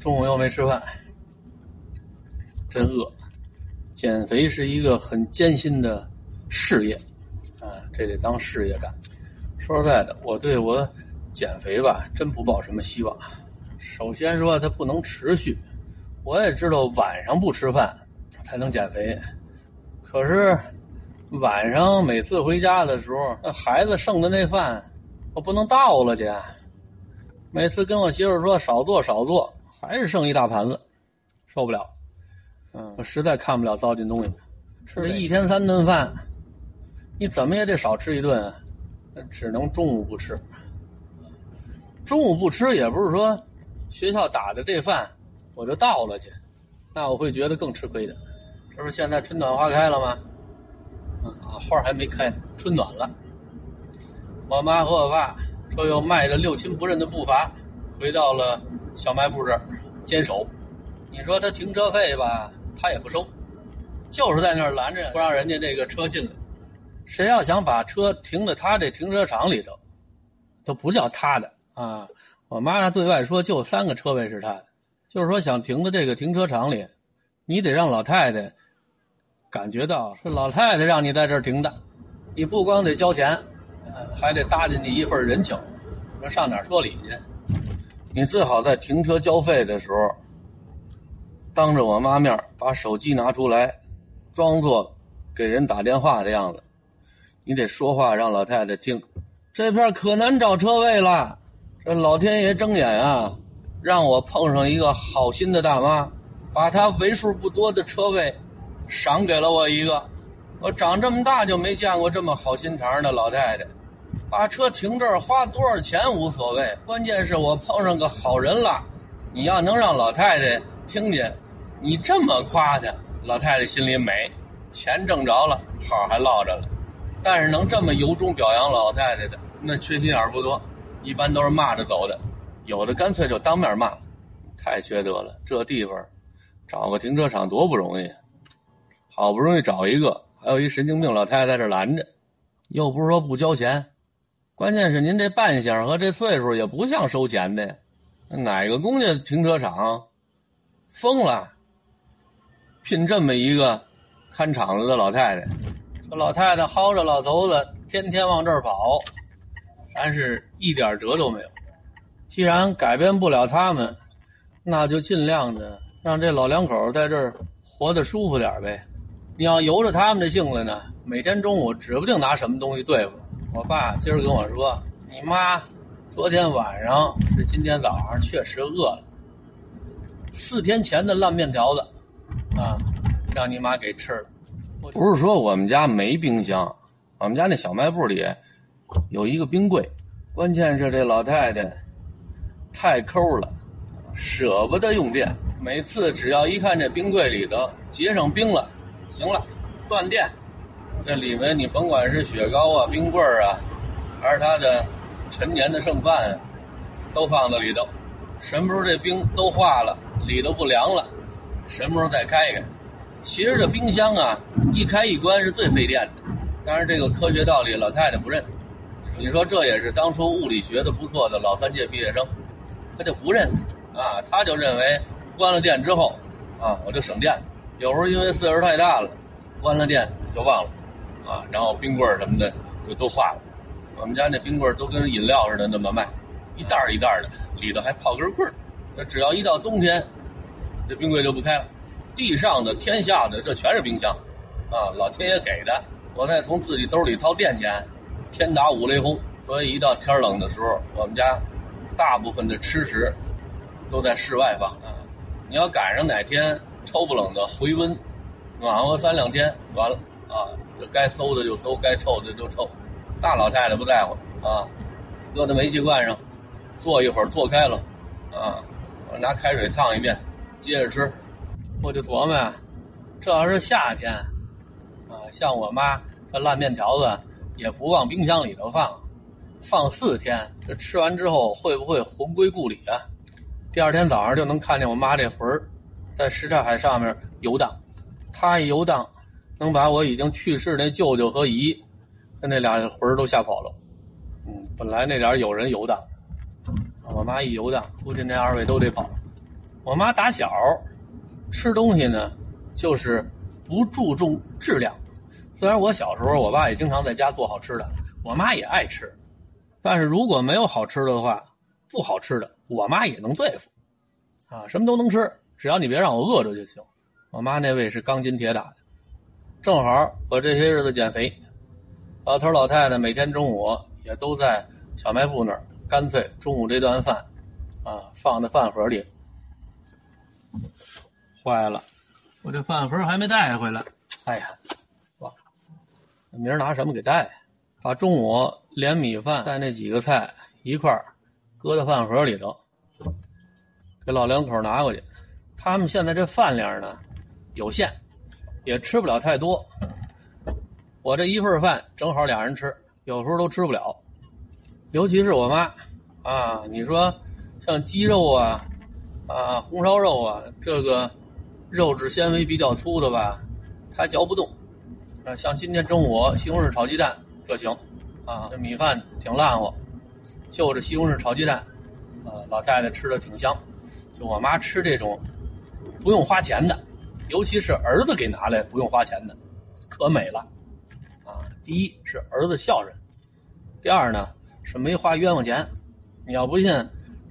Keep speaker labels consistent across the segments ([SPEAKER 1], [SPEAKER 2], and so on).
[SPEAKER 1] 中午又没吃饭，真饿。减肥是一个很艰辛的事业，啊，这得当事业干。说实在的，我对我减肥吧，真不抱什么希望。首先说，它不能持续。我也知道晚上不吃饭才能减肥，可是晚上每次回家的时候，那孩子剩的那饭，我不能倒了去。每次跟我媳妇说少做少做。还是剩一大盘子，受不了。嗯，我实在看不了糟践东西。吃了一天三顿饭，你怎么也得少吃一顿，只能中午不吃。中午不吃也不是说学校打的这饭我就倒了去，那我会觉得更吃亏的。这不是现在春暖花开了吗？啊，花还没开，春暖了。我妈和我爸说又迈着六亲不认的步伐回到了。小卖部这儿坚守，你说他停车费吧，他也不收，就是在那儿拦着不让人家这个车进来。谁要想把车停在他这停车场里头，都不叫他的啊！我妈对外说就三个车位是他的，就是说想停在这个停车场里，你得让老太太感觉到是老太太让你在这儿停的，你不光得交钱，还得搭进去一份人情，那上哪说理去？你最好在停车交费的时候，当着我妈面把手机拿出来，装作给人打电话的样子。你得说话让老太太听。这片可难找车位了，这老天爷睁眼啊，让我碰上一个好心的大妈，把她为数不多的车位赏给了我一个。我长这么大就没见过这么好心肠的老太太。把车停这儿花多少钱无所谓，关键是我碰上个好人了。你要能让老太太听见，你这么夸她，老太太心里美，钱挣着了，好还落着了。但是能这么由衷表扬老太太的，那缺心眼不多，一般都是骂着走的，有的干脆就当面骂，太缺德了。这地方找个停车场多不容易，好不容易找一个，还有一神经病老太太在这拦着，又不是说不交钱。关键是您这扮相和这岁数也不像收钱的，哪个公家停车场疯了？聘这么一个看场子的老太太，这老太太薅着老头子天天往这儿跑，咱是一点辙都没有。既然改变不了他们，那就尽量的让这老两口在这儿活得舒服点呗。你要由着他们的性子呢，每天中午指不定拿什么东西对付。我爸今儿跟我说：“你妈昨天晚上是今天早上确实饿了，四天前的烂面条子啊，让你妈给吃了。不是说我们家没冰箱，我们家那小卖部里有一个冰柜，关键是这老太太太抠了，舍不得用电。每次只要一看这冰柜里头结上冰了，行了，断电。”这里面你甭管是雪糕啊、冰棍儿啊，还是它的陈年的剩饭啊，都放在里头。什么时候这冰都化了，里头不凉了，什么时候再开开？其实这冰箱啊，一开一关是最费电的。但是这个科学道理，老太太不认。你说这也是当初物理学的不错的老三届毕业生，他就不认啊，他就认为关了电之后啊，我就省电。有时候因为岁数太大了，关了电就忘了。啊，然后冰棍儿什么的就都化了。我们家那冰棍儿都跟饮料似的那么卖，一袋儿一袋儿的，里头还泡根棍儿。那只要一到冬天，这冰柜就不开了。地上的、天下的，这全是冰箱，啊，老天爷给的。我再从自己兜里掏电钱，天打五雷轰。所以一到天冷的时候，我们家大部分的吃食都在室外放啊。你要赶上哪天抽不冷的回温，暖和三两天，完了啊。这该馊的就馊，该臭的就臭，大老太太不在乎啊，搁在煤气罐上，坐一会儿坐开了，啊，我拿开水烫一遍，接着吃。我就琢磨呀，这要是夏天，啊，像我妈这烂面条子也不往冰箱里头放，放四天，这吃完之后会不会魂归故里啊？第二天早上就能看见我妈这魂儿在什刹海上面游荡，她一游荡。能把我已经去世那舅舅和姨，跟那俩魂儿都吓跑了。嗯，本来那点有人游荡，我妈一游荡，估计那二位都得跑。我妈打小吃东西呢，就是不注重质量。虽然我小时候，我爸也经常在家做好吃的，我妈也爱吃，但是如果没有好吃的话，不好吃的，我妈也能对付，啊，什么都能吃，只要你别让我饿着就行。我妈那胃是钢筋铁打的，正好我这些日子减肥，老头老太太每天中午也都在小卖部那儿，干脆中午这顿饭，啊，放在饭盒里。坏了，我这饭盒还没带回来，哎呀！明儿拿什么给带？把中午连米饭带那几个菜一块儿搁在饭盒里头，给老两口拿过去。他们现在这饭量呢有限，也吃不了太多。我这一份饭正好俩人吃，有时候都吃不了。尤其是我妈啊，你说像鸡肉啊、啊红烧肉啊，这个肉质纤维比较粗的吧，她嚼不动。啊像今天中午西红柿炒鸡蛋，这行，啊，这米饭挺烂乎，就着西红柿炒鸡蛋，啊，老太太吃的挺香。就我妈吃这种不用花钱的，尤其是儿子给拿来不用花钱的，可美了，啊，第一是儿子孝顺，第二呢是没花冤枉钱。你要不信，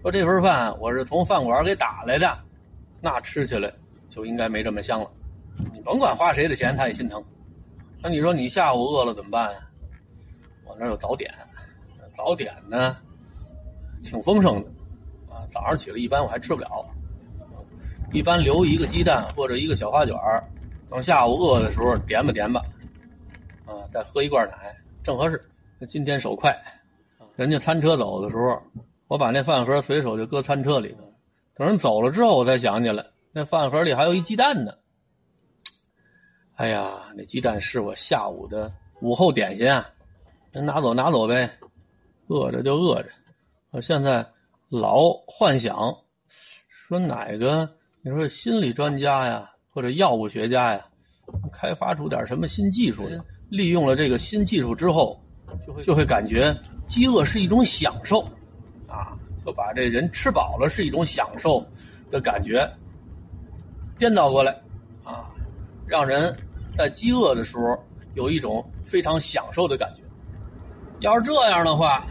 [SPEAKER 1] 说这份饭我是从饭馆给打来的，那吃起来就应该没这么香了。你甭管花谁的钱，他也心疼。那你说你下午饿了怎么办呀？我那有早点，早点呢挺丰盛的，啊，早上起来一般我还吃不了，一般留一个鸡蛋或者一个小花卷等下午饿的时候点吧点吧，啊，再喝一罐奶正合适。那今天手快，人家餐车走的时候，我把那饭盒随手就搁餐车里头，等人走了之后我才想起来，那饭盒里还有一鸡蛋呢。哎呀，那鸡蛋是我下午的午后点心啊，那拿走拿走呗，饿着就饿着。我现在老幻想，说哪个你说心理专家呀，或者药物学家呀，开发出点什么新技术，利用了这个新技术之后，就会就会感觉饥饿是一种享受，啊，就把这人吃饱了是一种享受的感觉颠倒过来，啊，让人。在饥饿的时候，有一种非常享受的感觉。要是这样的话，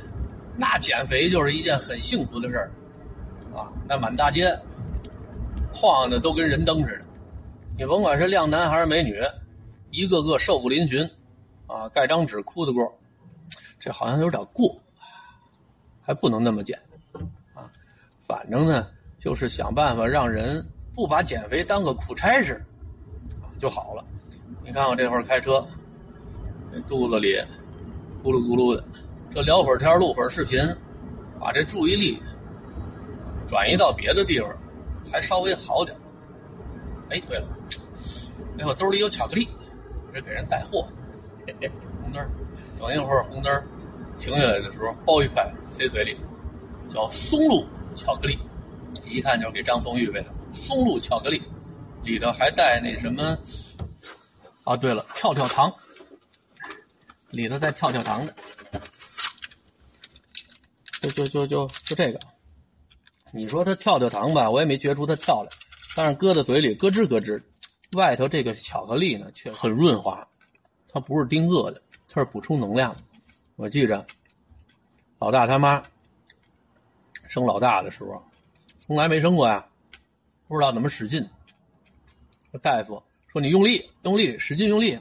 [SPEAKER 1] 那减肥就是一件很幸福的事儿，啊，那满大街晃的都跟人灯似的。你甭管是靓男还是美女，一个个瘦骨嶙峋，啊，盖张纸哭的过，这好像有点过，还不能那么减，啊，反正呢，就是想办法让人不把减肥当个苦差事，就好了。你看我这会儿开车，这肚子里咕噜咕噜的，这聊会儿天录会儿视频，把这注意力转移到别的地方，还稍微好点哎，对了，哎，我兜里有巧克力，我这给人带货。红灯等一会儿红灯停下来的时候，包一块塞嘴里，叫松露巧克力，一看就是给张松预备的。松露巧克力里头还带那什么？啊，对了，跳跳糖，里头带跳跳糖的，就就就就就这个，你说它跳跳糖吧，我也没觉出它跳来，但是搁在嘴里咯吱咯吱，外头这个巧克力呢却很润滑，它不是顶饿的，它是补充能量。我记着，老大他妈生老大的时候，从来没生过呀，不知道怎么使劲，大夫。说你用力，用力，使劲用力，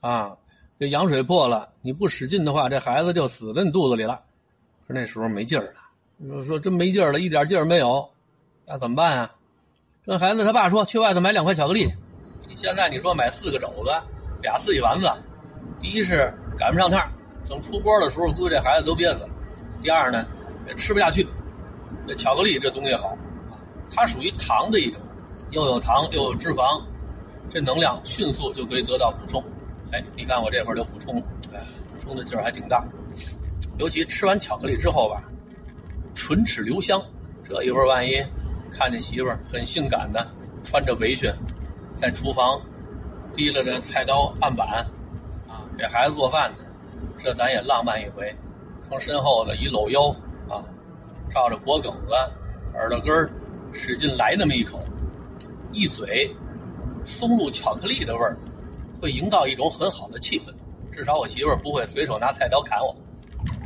[SPEAKER 1] 啊，这羊水破了，你不使劲的话，这孩子就死在你肚子里了。可那时候没劲儿了，说说真没劲儿了，一点劲儿没有，那怎么办啊？跟孩子他爸说，去外头买两块巧克力。你现在你说买四个肘子，俩四喜丸子，第一是赶不上趟，等出锅的时候，估计这孩子都憋死了。第二呢，也吃不下去。这巧克力这东西好，它属于糖的一种，又有糖又有脂肪。这能量迅速就可以得到补充，哎，你看我这会儿就补充，哎，补充的劲儿还挺大。尤其吃完巧克力之后吧，唇齿留香。这一会儿万一看见媳妇儿很性感的穿着围裙，在厨房提了着菜刀案板，啊，给孩子做饭呢，这咱也浪漫一回。从身后的一搂腰，啊，照着脖梗子、耳朵根儿，使劲来那么一口，一嘴松露巧克力的味儿，会营造一种很好的气氛。至少我媳妇儿不会随手拿菜刀砍我。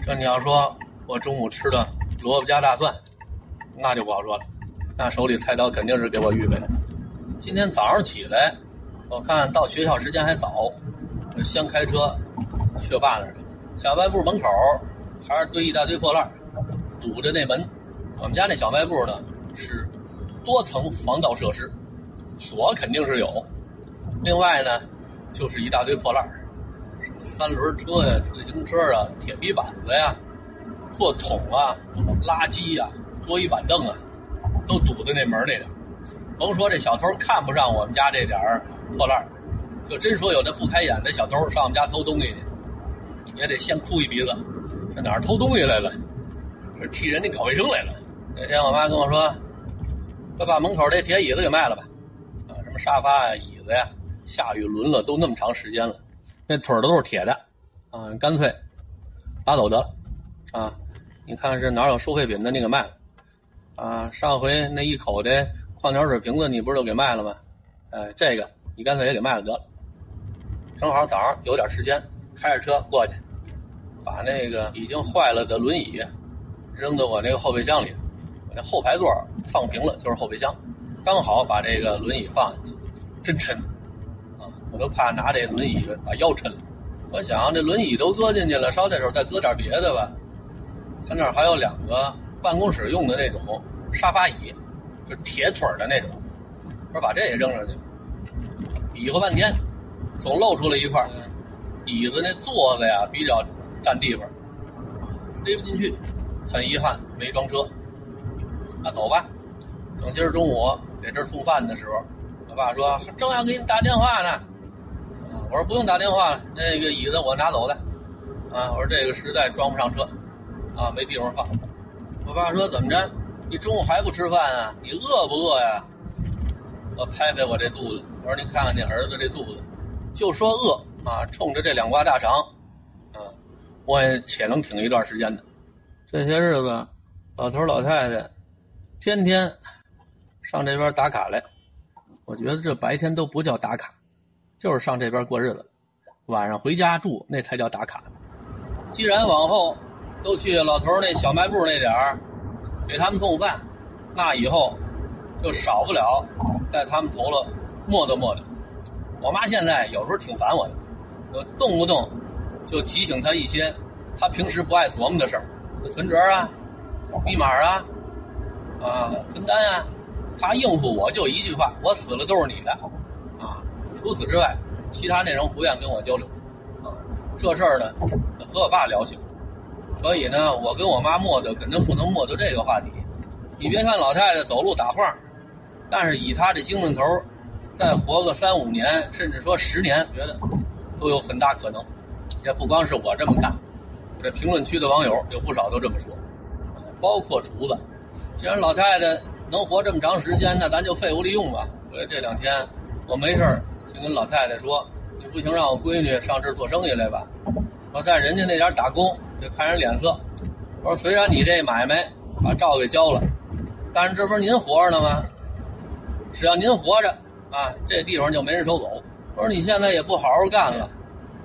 [SPEAKER 1] 这你要说我中午吃的萝卜加大蒜，那就不好说了。那手里菜刀肯定是给我预备的。今天早上起来，我看到学校时间还早，先开车去爸那儿。小卖部门口还是堆一大堆破烂，堵着那门。我们家那小卖部呢是多层防盗设施，锁肯定是有。另外呢，就是一大堆破烂，什么三轮车呀、自行车啊、铁皮板子呀、破桶啊、垃圾呀、桌椅板凳啊，都堵在那门里头。甭说这小偷看不上我们家这点破烂，就真说有那不开眼的小偷上我们家偷东西去，也得先哭一鼻子。这哪儿偷东西来了？这替人家搞卫生来了。那天我妈跟我说：“快把门口这铁椅子给卖了吧！啊，什么沙发呀、椅子呀，下雨轮了都那么长时间了，那腿儿都是铁的，啊，干脆拉走得了。啊，你看是哪有收废品的，你给卖了。啊，上回那一口的矿泉水瓶子，你不是都给卖了吗？哎，这个你干脆也给卖了得了。正好早上有点时间，开着车过去，把那个已经坏了的轮椅扔到我那个后备箱里。”我那后排座放平了，就是后备箱，刚好把这个轮椅放进去，真沉啊！我都怕拿这轮椅把腰抻了。我想这轮椅都搁进去了，捎带手再搁点别的吧。他那儿还有两个办公室用的那种沙发椅，就铁腿的那种，我说把这也扔上去。比划半天，总露出来一块椅子那座子呀比较占地方，塞不进去，很遗憾没装车。那走吧，等今儿中午给这儿送饭的时候，我爸说正要给你打电话呢。我说不用打电话了，那个椅子我拿走的。啊，我说这个实在装不上车，啊，没地方放。我爸说怎么着？你中午还不吃饭啊？你饿不饿呀？我拍拍我这肚子，我说你看看你儿子这肚子，就说饿啊，冲着这两挂大肠，啊，我也且能挺一段时间的。这些日子，老头老太太。天天上这边打卡来，我觉得这白天都不叫打卡，就是上这边过日子。晚上回家住那才叫打卡。既然往后都去老头那小卖部那点儿给他们送饭，那以后就少不了在他们头了磨叨磨叨。我妈现在有时候挺烦我的，我动不动就提醒她一些她平时不爱琢磨的事儿，存折啊、密码啊。啊，存单啊，他应付我就一句话：我死了都是你的，啊，除此之外，其他内容不愿跟我交流，啊，这事儿呢，和我爸聊行，所以呢，我跟我妈磨叨肯定不能磨叨这个话题。你别看老太太走路打晃，但是以她这精神头，再活个三五年，甚至说十年，觉得都有很大可能。也不光是我这么看，这评论区的网友有不少都这么说，包括厨子。既然老太太能活这么长时间，那咱就废物利用吧。所以这两天我没事儿就跟老太太说：“你不行，让我闺女上这儿做生意来吧。我在人家那点打工，得看人脸色。我说虽然你这买卖把账给交了，但是这不是您活着呢吗？只要您活着啊，这地方就没人收走。我说你现在也不好好干了，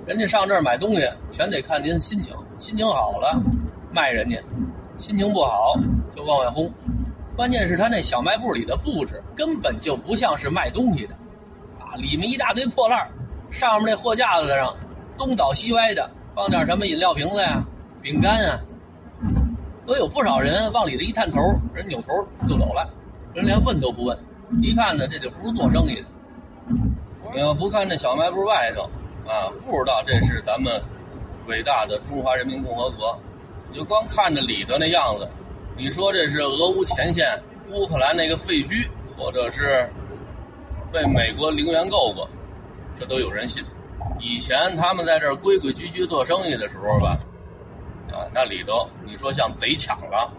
[SPEAKER 1] 人家上这儿买东西全得看您心情，心情好了卖人家，心情不好。”就往外轰，关键是他那小卖部里的布置根本就不像是卖东西的，啊，里面一大堆破烂上面那货架子上东倒西歪的，放点什么饮料瓶子呀、饼干啊，都有不少人往里头一探头，人扭头就走了，人连问都不问，一看呢这就不是做生意的。你要不看这小卖部外头，啊，不知道这是咱们伟大的中华人民共和国，你就光看着里头那样子。你说这是俄乌前线乌克兰那个废墟，或者是被美国零元购过，这都有人信。以前他们在这儿规规矩矩做生意的时候吧，啊，那里头你说像贼抢了，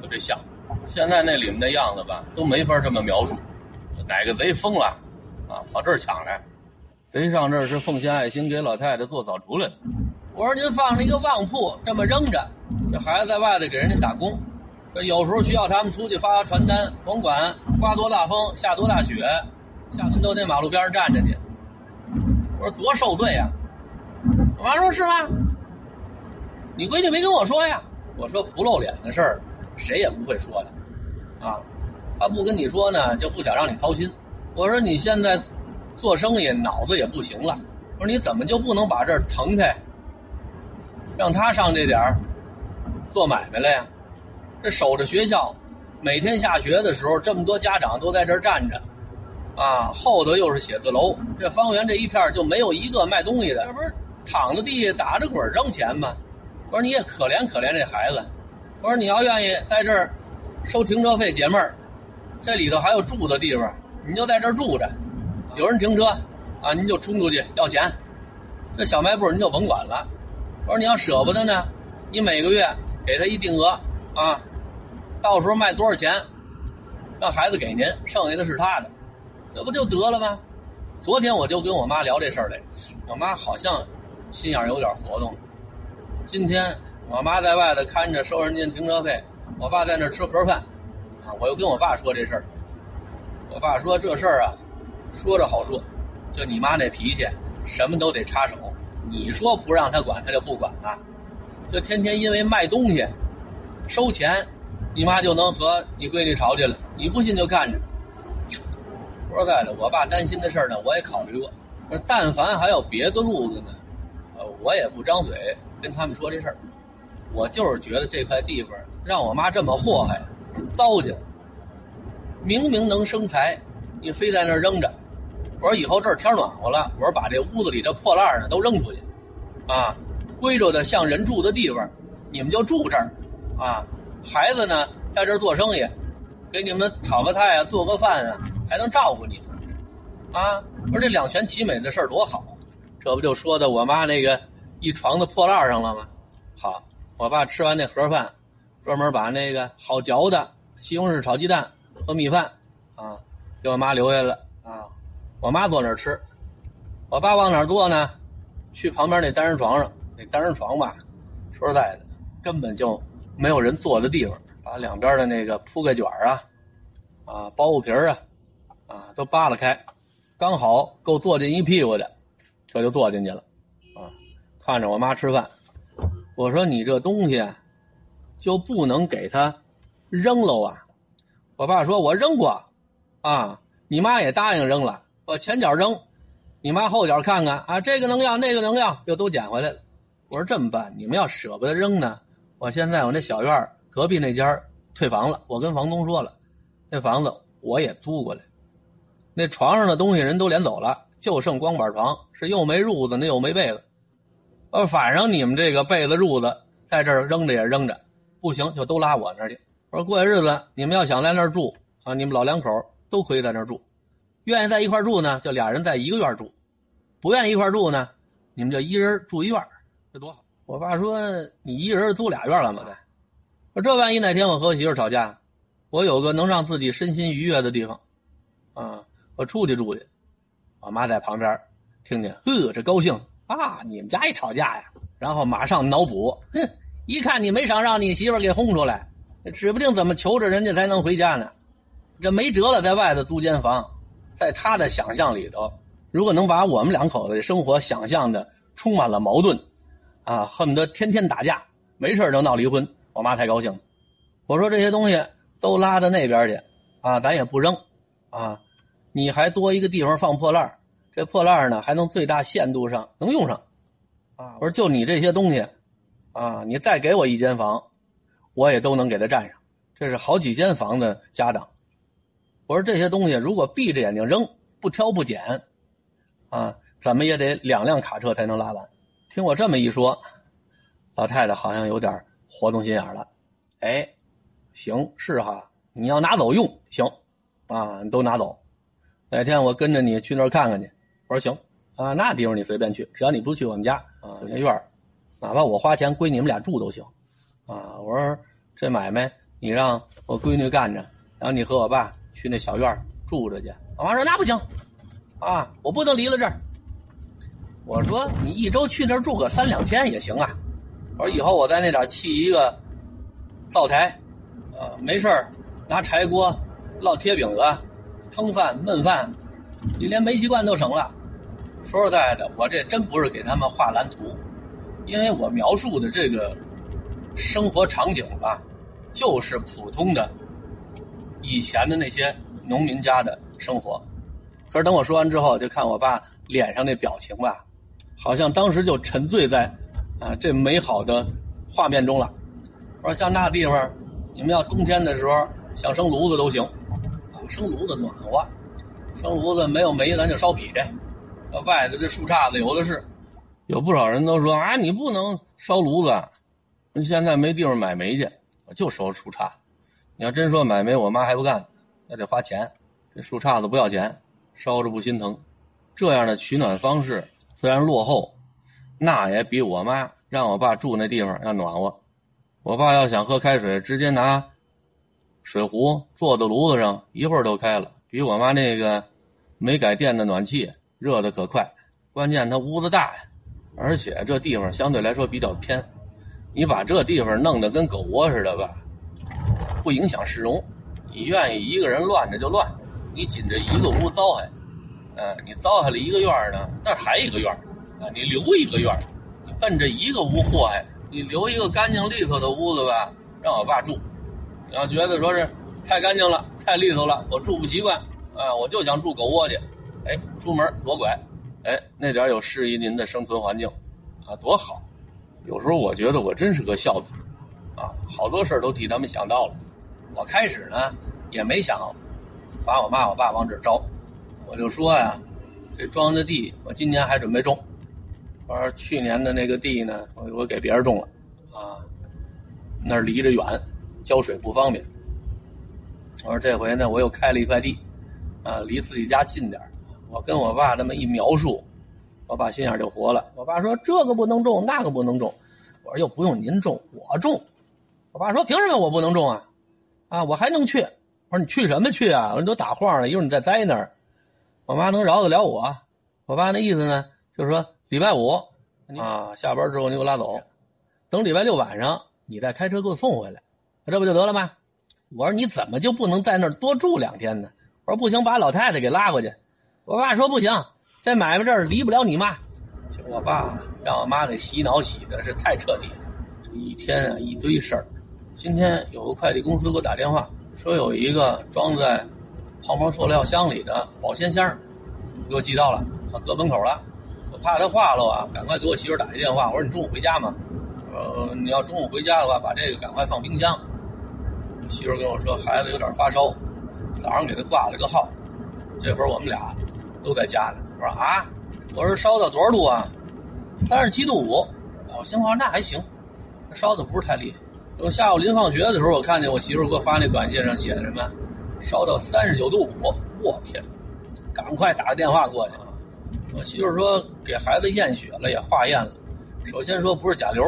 [SPEAKER 1] 特别像。现在那里面的样子吧，都没法这么描述。哪个贼疯了，啊，跑这儿抢来？贼上这儿是奉献爱心给老太太做早厨来的。我说您放着一个旺铺这么扔着。这孩子在外头给人家打工，这有时候需要他们出去发发传单，甭管刮多大风、下多大雪，下他们都得马路边站着去。我说多受罪呀！我妈说是吗？你闺女没跟我说呀？我说不露脸的事儿，谁也不会说的，啊，他不跟你说呢，就不想让你操心。我说你现在做生意脑子也不行了，我说你怎么就不能把这儿腾开，让他上这点儿做买卖了呀？这守着学校，每天下学的时候，这么多家长都在这儿站着，啊，后头又是写字楼，这方圆这一片就没有一个卖东西的，这不是躺在地下打着滚扔钱吗？我说你也可怜可怜这孩子，我说你要愿意在这儿收停车费解闷儿，这里头还有住的地方，你就在这儿住着，有人停车啊，您就冲出去要钱，这小卖部您就甭管了。我说你要舍不得呢，你每个月给他一定额啊，到时候卖多少钱，让孩子给您，剩下的是他的，这不就得了吗？昨天我就跟我妈聊这事儿来，我妈好像心眼有点活动。今天我妈在外头看着收人家停车费，我爸在那吃盒饭，啊，我又跟我爸说这事儿。我爸说这事儿啊，说着好说，就你妈那脾气，什么都得插手。你说不让他管，他就不管了。就天天因为卖东西、收钱，你妈就能和你闺女吵去了。你不信就看着。说实在的，我爸担心的事儿呢，我也考虑过。但凡还有别的路子呢，呃，我也不张嘴。跟他们说这事儿，我就是觉得这块地方让我妈这么祸害，糟践。明明能生财，你非在那儿扔着。我说以后这儿天暖和了，我说把这屋子里这破烂呢都扔出去，啊，归着的像人住的地方，你们就住这儿，啊，孩子呢在这儿做生意，给你们炒个菜啊，做个饭啊，还能照顾你们，啊，说这两全其美的事儿多好，这不就说的我妈那个。一床的破烂上了吗？好，我爸吃完那盒饭，专门把那个好嚼的西红柿炒鸡蛋和米饭，啊，给我妈留下了啊。我妈坐那儿吃，我爸往哪儿坐呢？去旁边那单人床上。那单人床吧，说实在的，根本就没有人坐的地方。把两边的那个铺盖卷啊，啊，包袱皮啊，啊，都扒拉开，刚好够坐进一屁股的，这就坐进去了。啊看着我妈吃饭，我说你这东西就不能给他扔了啊！我爸说：“我扔过，啊，你妈也答应扔了。我前脚扔，你妈后脚看看啊，这个能要，那个能要，又都捡回来了。”我说：“这么办，你们要舍不得扔呢？我现在我那小院隔壁那家退房了，我跟房东说了，那房子我也租过来，那床上的东西人都连走了，就剩光板床，是又没褥子，那又没被子。”呃，反正你们这个被子褥子在这儿扔着也扔着，不行就都拉我那儿去。我说过些日子你们要想在那儿住啊，你们老两口都可以在那儿住。愿意在一块住呢，就俩人在一个院住；不愿意一块住呢，你们就一人住一院，这多好。我爸说你一人租俩院干嘛的？说这万一哪天我和我媳妇吵架，我有个能让自己身心愉悦的地方，啊，我出去住去。我妈在旁边听见，呵，这高兴。啊！你们家一吵架呀，然后马上脑补，哼，一看你没想让你媳妇给轰出来，指不定怎么求着人家才能回家呢。这没辙了，在外头租间房，在他的想象里头，如果能把我们两口子的生活想象的充满了矛盾，啊，恨不得天天打架，没事就闹离婚，我妈才高兴。我说这些东西都拉到那边去，啊，咱也不扔，啊，你还多一个地方放破烂这破烂呢，还能最大限度上能用上，啊！我说就你这些东西，啊，你再给我一间房，我也都能给他占上。这是好几间房的家长。我说这些东西如果闭着眼睛扔，不挑不捡，啊，怎么也得两辆卡车才能拉完。听我这么一说，老太太好像有点活动心眼了。哎，行是哈，你要拿走用行，啊，你都拿走。哪天我跟着你去那儿看看去。我说行啊，那地方你随便去，只要你不去我们家啊，有些院哪怕我花钱归你们俩住都行，啊，我说这买卖你让我闺女干着，然后你和我爸去那小院住着去。我妈说那不行，啊，我不能离了这儿。我说你一周去那儿住个三两天也行啊。我说以后我在那点砌一个灶台，呃，没事儿拿柴锅烙铁饼子、烹饭、焖饭，你连煤气罐都省了。说实在的，我这真不是给他们画蓝图，因为我描述的这个生活场景吧，就是普通的以前的那些农民家的生活。可是等我说完之后，就看我爸脸上那表情吧，好像当时就沉醉在啊这美好的画面中了。我说像那地方，你们要冬天的时候想生炉子都行，生炉子暖和，生炉子没有煤咱就烧劈柴。外头这树杈子有的是，有不少人都说啊，你不能烧炉子，现在没地方买煤去，我就烧树杈。你要真说买煤，我妈还不干，那得花钱。这树杈子不要钱，烧着不心疼。这样的取暖方式虽然落后，那也比我妈让我爸住那地方要暖和。我爸要想喝开水，直接拿水壶坐在炉子上，一会儿都开了，比我妈那个没改电的暖气。热的可快，关键它屋子大呀，而且这地方相对来说比较偏，你把这地方弄得跟狗窝似的吧，不影响市容。你愿意一个人乱着就乱，你紧着一个屋糟害，呃，你糟害了一个院呢，那还一个院啊，你留一个院你奔着一个屋祸害，你留一个干净利索的屋子吧，让我爸住。你要觉得说是太干净了，太利索了，我住不习惯，啊，我就想住狗窝去。哎，出门左拐，哎，那点有适宜您的生存环境，啊，多好！有时候我觉得我真是个孝子，啊，好多事都替他们想到了。我开始呢也没想把我妈我爸往这招，我就说呀，这庄稼地我今年还准备种，我说去年的那个地呢，我我给别人种了，啊，那儿离着远，浇水不方便。我说这回呢，我又开了一块地，啊，离自己家近点我跟我爸这么一描述，我爸心眼就活了。我爸说：“这个不能种，那个不能种。”我说：“又不用您种，我种。”我爸说：“凭什么我不能种啊？啊，我还能去。”我说：“你去什么去啊？我说你都打晃了，一会儿你再栽那儿。”我妈能饶得了我？我爸那意思呢，就是说礼拜五啊下班之后你给我拉走，等礼拜六晚上你再开车给我送回来，这不就得了吗？我说：“你怎么就不能在那儿多住两天呢？”我说：“不行，把老太太给拉过去。”我爸说不行，这买卖这儿离不了你妈。我爸让我妈给洗脑洗的是太彻底了，这一天啊一堆事儿。今天有个快递公司给我打电话，说有一个装在泡沫塑料箱里的保鲜箱，给我寄到了，他搁门口了。我怕它化了啊，赶快给我媳妇打一电话。我说你中午回家吗？呃，你要中午回家的话，把这个赶快放冰箱。我媳妇跟我说孩子有点发烧，早上给他挂了个号。这会儿我们俩。都在家呢。我说啊，我说烧到多少度啊？三十七度五。老邢说那还行，烧的不是太厉害。等下午临放学的时候，我看见我媳妇给我发那短信上写的什么，烧到三十九度五。我天，赶快打个电话过去。我媳妇说给孩子验血了，也化验了。首先说不是甲流，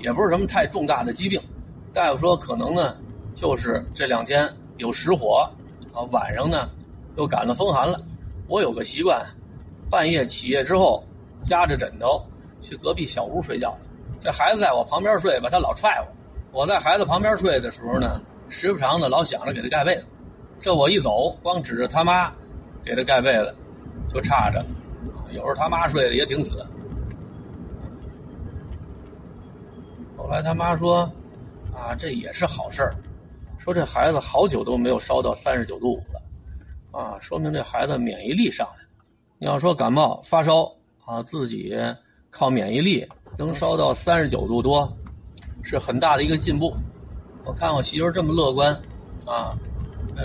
[SPEAKER 1] 也不是什么太重大的疾病。大夫说可能呢，就是这两天有实火，啊，晚上呢又赶了风寒了。我有个习惯，半夜起夜之后，夹着枕头去隔壁小屋睡觉去。这孩子在我旁边睡吧，他老踹我。我在孩子旁边睡的时候呢，时不常的老想着给他盖被子。这我一走，光指着他妈给他盖被子，就差着。有时候他妈睡的也挺死。后来他妈说：“啊，这也是好事儿，说这孩子好久都没有烧到三十九度五了。”啊，说明这孩子免疫力上来。你要说感冒发烧啊，自己靠免疫力能烧到三十九度多，是很大的一个进步。我看我媳妇这么乐观，啊，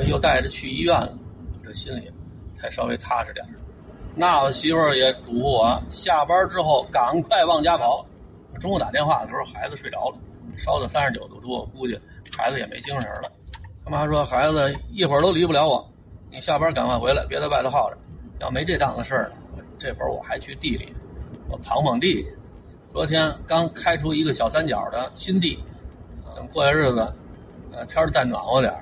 [SPEAKER 1] 又带着去医院了，这心里才稍微踏实点那我媳妇也嘱咐我，下班之后赶快往家跑。中午打电话的时候，孩子睡着了，烧到三十九度多，估计孩子也没精神了。他妈说孩子一会儿都离不了我。你下班赶快回来，别在外头耗着。要没这档子事儿呢，这会儿我还去地里，我捧捧地。昨天刚开出一个小三角的新地，等过些日子，呃，天再暖和点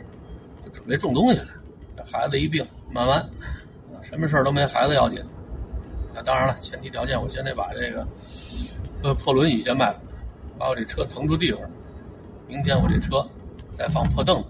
[SPEAKER 1] 就准备种东西了。这孩子一病，慢慢，什么事儿都没孩子要紧。那当然了，前提条件我先得把这个，呃，破轮椅先卖了，把我这车腾出地方。明天我这车再放破凳子，